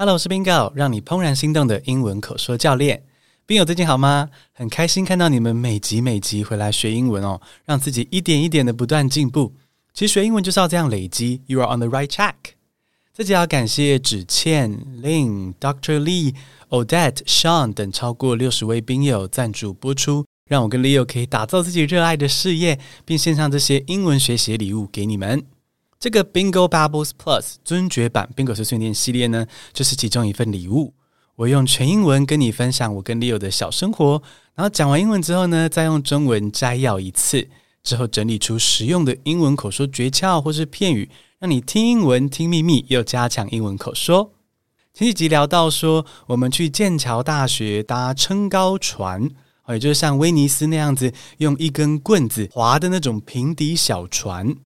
Hello，我是 Bingo，让你怦然心动的英文口说教练。Bingo 最近好吗？很开心看到你们每集每集回来学英文哦，让自己一点一点的不断进步。其实学英文就是要这样累积。You are on the right track。这集要感谢芷倩、Lin、Dr. Lee、Odette、Sean 等超过六十位冰友赞助播出，让我跟 Leo 可以打造自己热爱的事业，并献上这些英文学习礼物给你们。这个 Bingo Bubbles Plus 尊爵版 Bingo 碎碎念系列呢，就是其中一份礼物。我用全英文跟你分享我跟 Leo 的小生活，然后讲完英文之后呢，再用中文摘要一次，之后整理出实用的英文口说诀窍或是片语，让你听英文听秘密，又加强英文口说。前几集聊到说，我们去剑桥大学搭撑高船，也就是像威尼斯那样子，用一根棍子划的那种平底小船。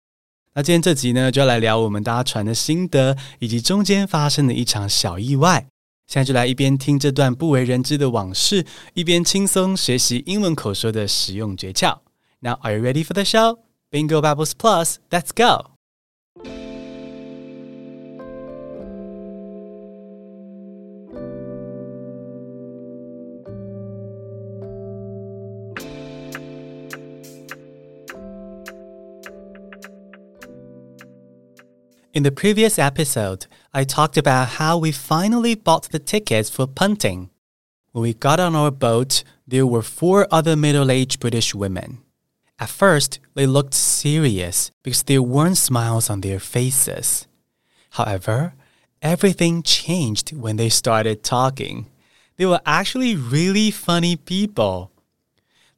那今天这集呢，就要来聊我们搭船的心得，以及中间发生的一场小意外。现在就来一边听这段不为人知的往事，一边轻松学习英文口说的实用诀窍。Now, are you ready for the show? Bingo Bubbles Plus, let's go! In the previous episode, I talked about how we finally bought the tickets for punting. When we got on our boat, there were four other middle-aged British women. At first, they looked serious because there weren't smiles on their faces. However, everything changed when they started talking. They were actually really funny people.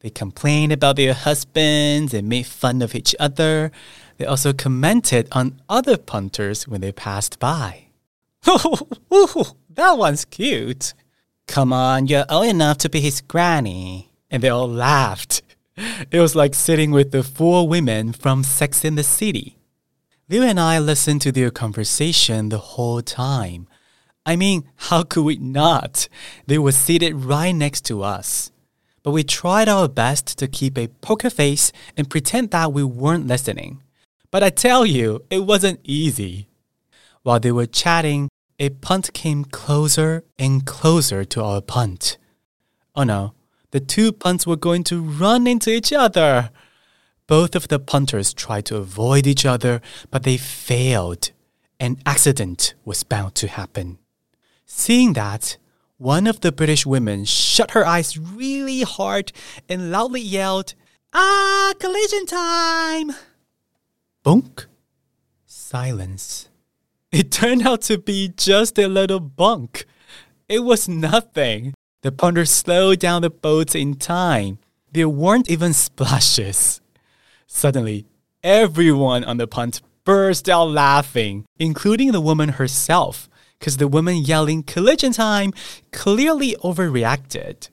They complained about their husbands and made fun of each other. They also commented on other punters when they passed by. That one's cute. Come on, you're old enough to be his granny. And they all laughed. It was like sitting with the four women from Sex in the City. Liu and I listened to their conversation the whole time. I mean, how could we not? They were seated right next to us. But we tried our best to keep a poker face and pretend that we weren't listening. But I tell you, it wasn't easy. While they were chatting, a punt came closer and closer to our punt. Oh no, the two punts were going to run into each other. Both of the punters tried to avoid each other, but they failed. An accident was bound to happen. Seeing that, one of the British women shut her eyes really hard and loudly yelled, Ah, collision time! Bunk. Silence. It turned out to be just a little bunk. It was nothing. The punter slowed down the boat in time. There weren't even splashes. Suddenly, everyone on the punt burst out laughing, including the woman herself, because the woman yelling collision time clearly overreacted.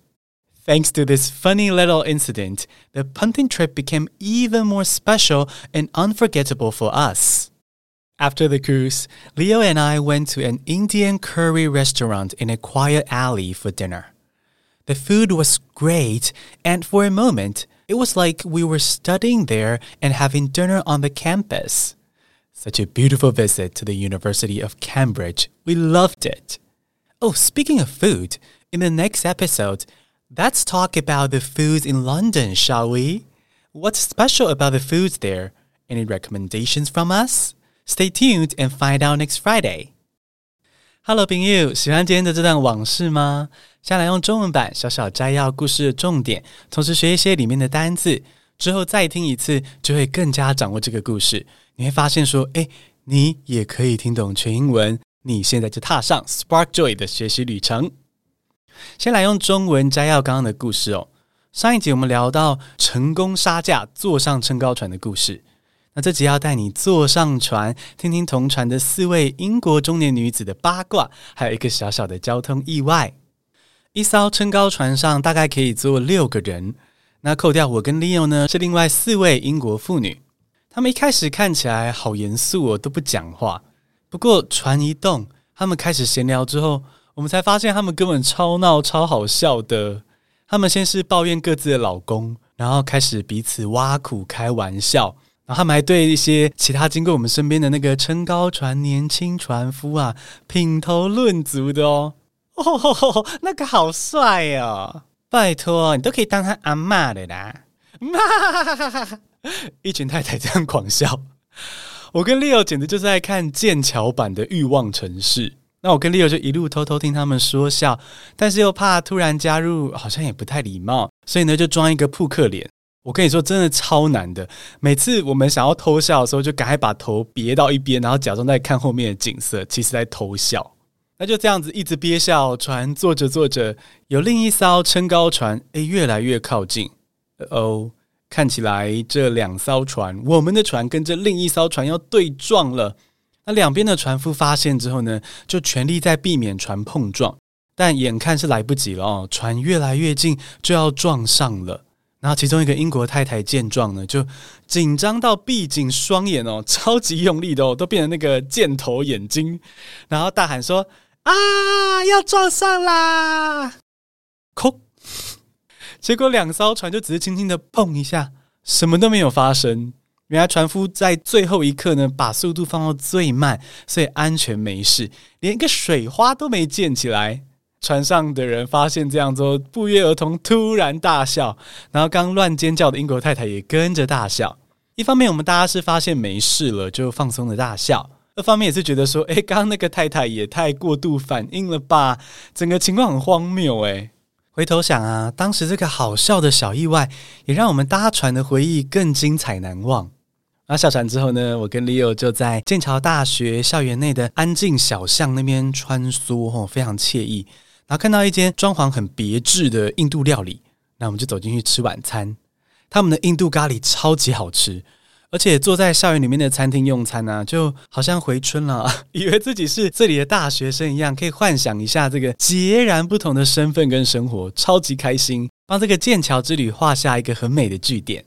Thanks to this funny little incident, the punting trip became even more special and unforgettable for us. After the cruise, Leo and I went to an Indian curry restaurant in a quiet alley for dinner. The food was great, and for a moment, it was like we were studying there and having dinner on the campus. Such a beautiful visit to the University of Cambridge. We loved it. Oh, speaking of food, in the next episode, Let's talk about the foods in London, shall we? What's special about the foods there? Any recommendations from us? Stay tuned and find out next Friday. Hello，朋友，喜欢今天的这段往事吗？先来用中文版小小摘要故事的重点，同时学一些里面的单字，之后再听一次，就会更加掌握这个故事。你会发现说，诶，你也可以听懂全英文。你现在就踏上 Spark Joy 的学习旅程。 先来用中文摘要刚刚的故事哦。上一集我们聊到成功杀价坐上撑高船的故事，那这集要带你坐上船，听听同船的四位英国中年女子的八卦，还有一个小小的交通意外。一艘撑高船上大概可以坐六个人，那扣掉我跟 Leo 呢，是另外四位英国妇女。他们一开始看起来好严肃哦，都不讲话。不过船一动，他们开始闲聊之后。我们才发现他们根本超闹、超好笑的。他们先是抱怨各自的老公，然后开始彼此挖苦、开玩笑，然后他们还对一些其他经过我们身边的那个撑高船年轻船夫啊品头论足的哦。哦，那个好帅哦！拜托，你都可以当他阿嬷的啦！一群太太这样狂笑。我跟 Leo 简直就是在看剑桥版的《欲望城市》。那我跟 Leo 就一路偷偷听他们说笑，但是又怕突然加入，好像也不太礼貌，所以呢就装一个扑克脸。我跟你说，真的超难的。每次我们想要偷笑的时候，就赶快把头别到一边，然后假装在看后面的景色，其实在偷笑。那就这样子一直憋笑，船坐着坐着，有另一艘撑高船，诶，越来越靠近。哦，看起来这两艘船，我们的船跟这另一艘船要对撞了。那两边的船夫发现之后呢，就全力在避免船碰撞，但眼看是来不及了哦，船越来越近，就要撞上了。然后其中一个英国太太见状呢，就紧张到闭紧双眼哦，超级用力的哦，都变成那个箭头眼睛，然后大喊说：“啊，要撞上啦！”空，结果两艘船就只是轻轻的碰一下，什么都没有发生。原来船夫在最后一刻呢，把速度放到最慢，所以安全没事，连一个水花都没溅起来。船上的人发现这样之后，不约而同突然大笑，然后刚乱尖叫的英国太太也跟着大笑。一方面，我们大家是发现没事了，就放松的大笑；二方面也是觉得说，诶，刚刚那个太太也太过度反应了吧，整个情况很荒谬。诶，回头想啊，当时这个好笑的小意外，也让我们搭船的回忆更精彩难忘。然后下船之后呢，我跟 Leo 就在剑桥大学校园内的安静小巷那边穿梭，哦，非常惬意。然后看到一间装潢很别致的印度料理，那我们就走进去吃晚餐。他们的印度咖喱超级好吃，而且坐在校园里面的餐厅用餐呢、就好像回春了，以为自己是这里的大学生一样，可以幻想一下这个截然不同的身份跟生活，超级开心，帮这个剑桥之旅画下一个很美的句点。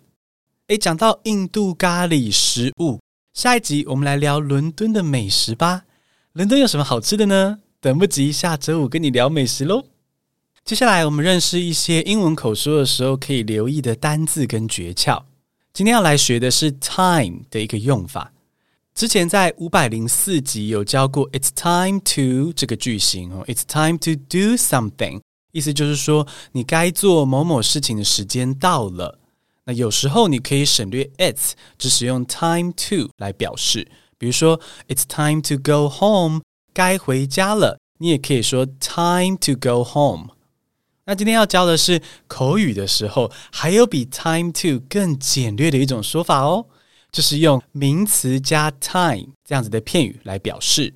诶，讲到印度咖喱食物，下一集我们来聊伦敦的美食吧。伦敦有什么好吃的呢？等不及下周五跟你聊美食喽！接下来我们认识一些英文口说的时候可以留意的单字跟诀窍。今天要来学的是 time 的一个用法。之前在五百零四集有教过 "It's time to" 这个句型哦，"It's time to do something"，意思就是说你该做某某事情的时间到了。那有时候你可以省略 "It's"，只使用 time to 来表示。比如说 "It's time to go home"。该回家了，你也可以说 time to go home。那今天要教的是口语的时候，还有比 time to 更简略的一种说法哦，就是用名词加 time 这样子的片语来表示。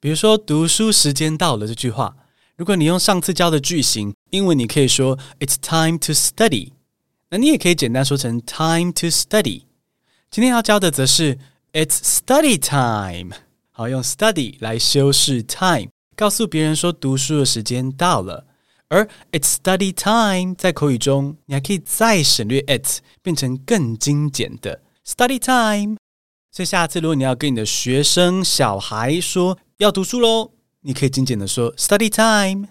比如说读书时间到了这句话，如果你用上次教的句型，英文你可以说 It's time to study。那你也可以简单说成 time to study。今天要教的则是 It's study time。好，用 study 来修饰 time，告诉别人说读书的时间到了。而 it's study time 在口语中，你还可以再省略 it，变成更精简的 study time。所以下次如果你要跟你的学生小孩说要读书喽，你可以精简的说 study time。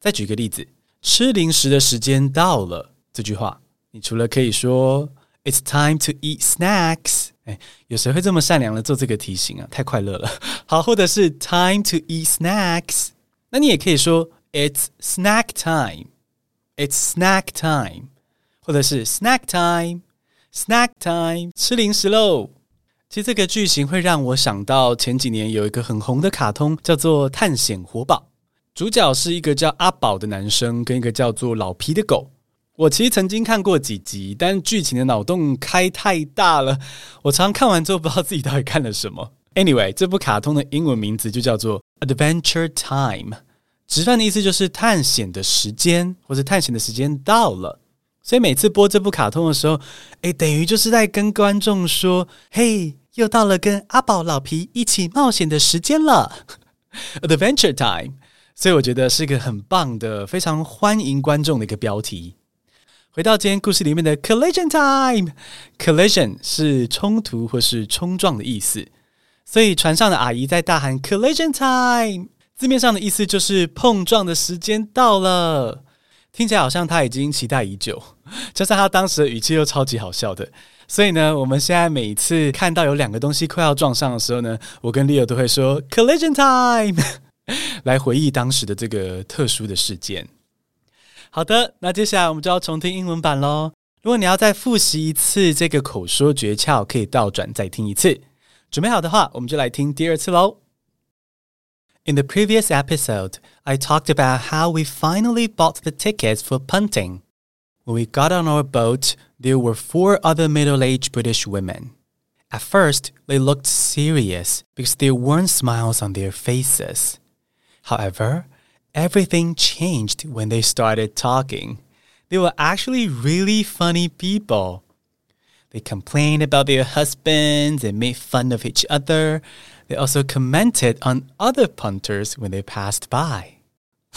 再举个例子，吃零食的时间到了这句话，你除了可以说 it's time to eat snacks。哎，有谁会这么善良的做这个提醒啊？太快乐了。好，或者是 time to eat snacks，那你也可以说 it's snack time，it's snack time，或者是 snack time，snack time，吃零食喽。其实这个句型会让我想到前几年有一个很红的卡通，叫做《探险活宝》，主角是一个叫阿宝的男生，跟一个叫做老皮的狗。我其实曾经看过几集，但剧情的脑洞开太大了，我常常看完之后不知道自己到底看了什么。Anyway，这部卡通的英文名字就叫做 Adventure Time，直翻的意思就是探险的时间，或者探险的时间到了。所以每次播这部卡通的时候，诶，等于就是在跟观众说：“嘿，又到了跟阿宝、老皮一起冒险的时间了，Adventure Time。”所以我觉得是一个很棒的、非常欢迎观众的一个标题。回到今天故事里面的 collision time，collision 是冲突或是冲撞的意思，所以船上的阿姨在大喊 collision time，字面上的意思就是碰撞的时间到了，听起来好像她已经期待已久，加上她当时的语气又超级好笑的，所以呢，我们现在每一次看到有两个东西快要撞上的时候呢，我跟 Leo 都会说 “collision time”，来回忆当时的这个特殊的事件。好的，那接下来我们就要重听英文版喽。如果你要再复习一次这个口说诀窍，可以倒转再听一次。准备好的话，我们就来听第二次喽。In the previous episode, I talked about how we finally bought the tickets for punting. When we got on our boat, there were four other middle-aged British women. At first, they looked serious because there weren't smiles on their faces. However, everything changed when they started talking. They were actually really funny people. They complained about their husbands and made fun of each other. They also commented on other punters when they passed by.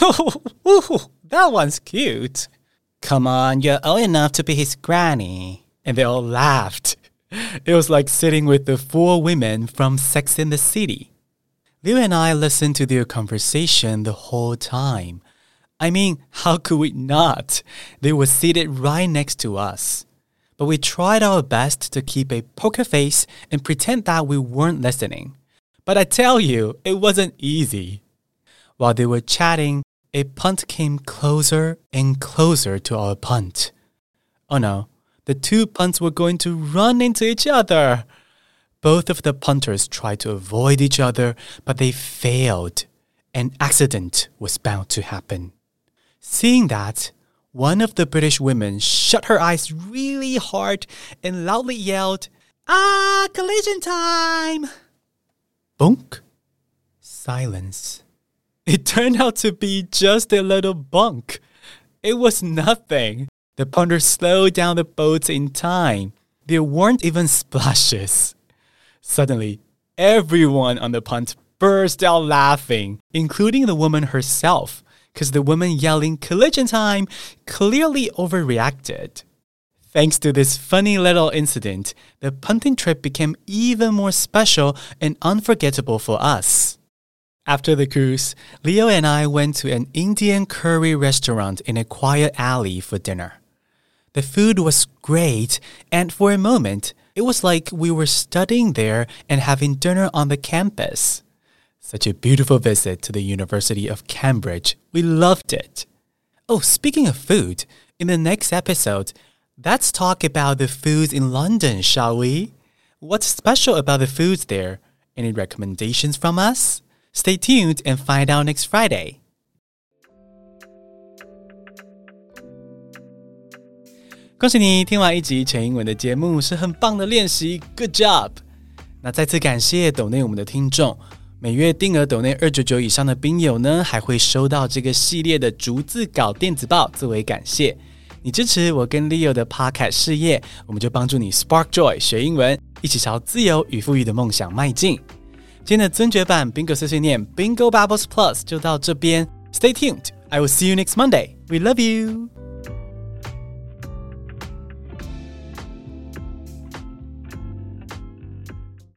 Oh, that one's cute. Come on, you're old enough to be his granny. And they all laughed. It was like sitting with the four women from Sex in the City. Liu and I listened to their conversation the whole time. I mean, how could we not? They were seated right next to us. But we tried our best to keep a poker face and pretend that we weren't listening. But I tell you, it wasn't easy. While they were chatting, a punt came closer and closer to our punt. Oh no, the two punts were going to run into each other. Both of the punters tried to avoid each other, but they failed. An accident was bound to happen. Seeing that, one of the British women shut her eyes really hard and loudly yelled, Ah, collision time! Bunk. Silence. It turned out to be just a little bunk. It was nothing. The punters slowed down the boats in time. There weren't even splashes. Suddenly, everyone on the punt burst out laughing, including the woman herself, because the woman yelling collision time clearly overreacted. Thanks to this funny little incident, the punting trip became even more special and unforgettable for us. After the cruise, Leo and I went to an Indian curry restaurant in a quiet alley for dinner. The food was great, and for a moment, it was like we were studying there and having dinner on the campus. Such a beautiful visit to the University of Cambridge. We loved it. Oh, speaking of food, in the next episode, let's talk about the foods in London, shall we? What's special about the foods there? Any recommendations from us? Stay tuned and find out next Friday. 恭喜你听完一集全英文的节目，是很棒的练习，Good job！那再次感谢抖内我们的听众，每月定额抖内二九九以上的宾友呢，还会收到这个系列的逐字稿电子报作为感谢。你支持我跟 Leo 的 Podcast 事业，我们就帮助你 Spark Joy 学英文，一起朝自由与富裕的梦想迈进。今天的尊爵版 Bingo 碎碎念 Bingo Bubbles Plus 就到这边，Stay tuned，I will see you next Monday，We love you。